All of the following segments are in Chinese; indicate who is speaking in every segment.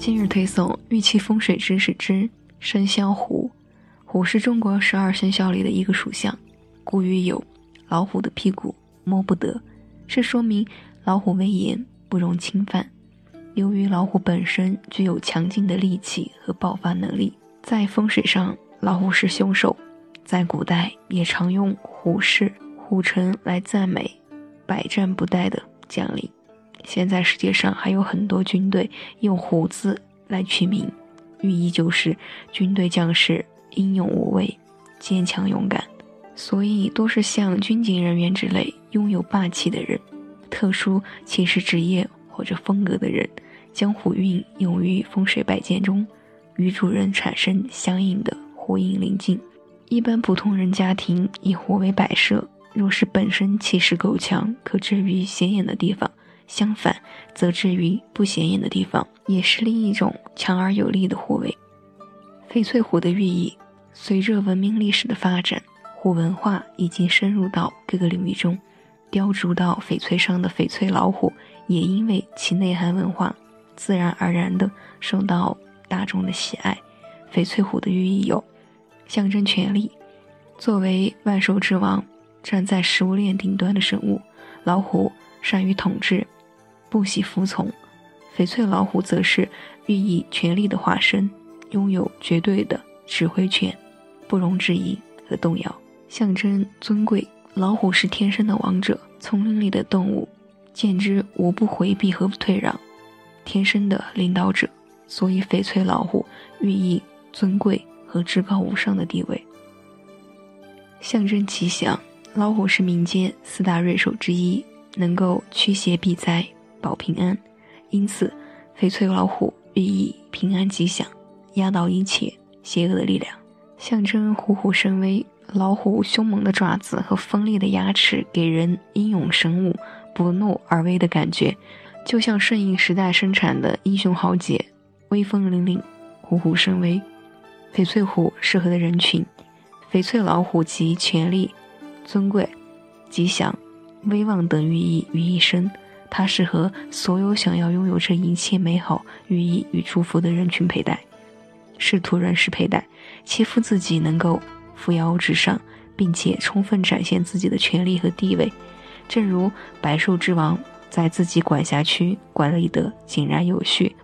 Speaker 1: 今日推送玉器风水知识之生肖虎。虎是中国十二生肖里的一个属相，古语有“老虎的屁股摸不得”，是说明老虎威严，不容侵犯。由于老虎本身具有强劲的力气和爆发能力，在风水上，老虎是凶兽。在古代也常用虎视、虎臣来赞美百战不殆的将领。现在世界上还有很多军队用虎字来取名，寓意就是军队将士。英勇无畏，坚强勇敢，所以多是像军警人员之类拥有霸气的人，特殊骑士职业或者风格的人，将虎运用于风水摆件中，与主人产生相应的呼应临近。一般普通人家庭以虎为摆设，若是本身气势够强，可置于显眼的地方；相反，则置于不显眼的地方，也是另一种强而有力的护卫。翡翠虎的寓意，随着文明历史的发展，虎文化已经深入到各个领域中。雕琢到翡翠上的翡翠老虎，也因为其内涵文化，自然而然的受到大众的喜爱。翡翠虎的寓意有：象征权力，作为万兽之王，站在食物链顶端的生物，老虎善于统治，不喜服从。翡翠老虎则是寓意权力的化身。拥有绝对的指挥权，不容置疑和动摇，象征尊贵。老虎是天生的王者，丛林里的动物见之无不回避和退让，天生的领导者。所以，翡翠老虎寓意尊贵和至高无上的地位，象征吉祥。老虎是民间四大瑞兽之一，能够驱邪避灾、保平安，因此，翡翠老虎寓意平安吉祥。压倒一切邪恶的力量，象征虎虎生威。老虎凶猛的爪子和锋利的牙齿，给人英勇神武、不怒而威的感觉，就像顺应时代生产的英雄豪杰，威风凛凛，虎虎生威。翡翠虎适合的人群，翡翠老虎集权力、尊贵、吉祥、威望等寓意于一身，它适合所有想要拥有这一切美好寓意与祝福的人群佩戴。仕途人士佩戴，祈福自己能够扶摇直上，并且充分展现自己的权力和地位。正如百兽之王在自己管辖区管理得井然有序，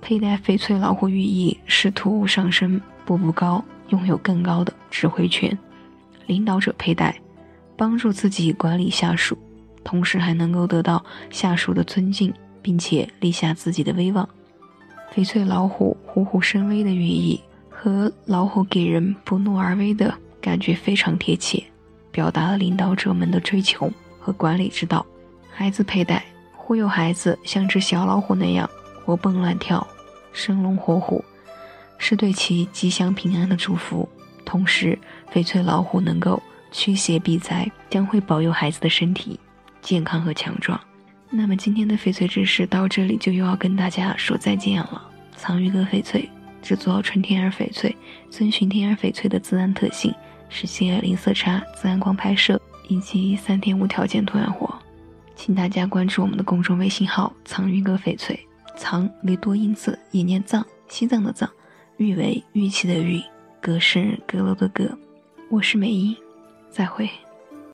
Speaker 1: 佩戴翡翠老虎寓意仕途上升，步步高，拥有更高的指挥权。领导者佩戴，帮助自己管理下属，同时还能够得到下属的尊敬，并且立下自己的威望。翡翠老虎虎虎生威的寓意和老虎给人不怒而威的感觉非常贴切，表达了领导者们的追求和管理之道。孩子佩戴，忽悠孩子像只小老虎那样活蹦乱跳、生龙活虎，是对其吉祥平安的祝福。同时，翡翠老虎能够驱邪避灾，将会保佑孩子的身体健康和强壮。那么今天的翡翠知识到这里就又要跟大家说再见了。藏玉阁翡翠制作纯天然翡翠，遵循天然翡翠的自然特性，实现零色差、自然光拍摄以及三天无条件图案货。请大家关注我们的公众微信号“藏玉阁翡翠”，藏为多音字，也念藏，西藏的藏；玉为玉器的玉，阁是阁楼的阁。我是美英，再会。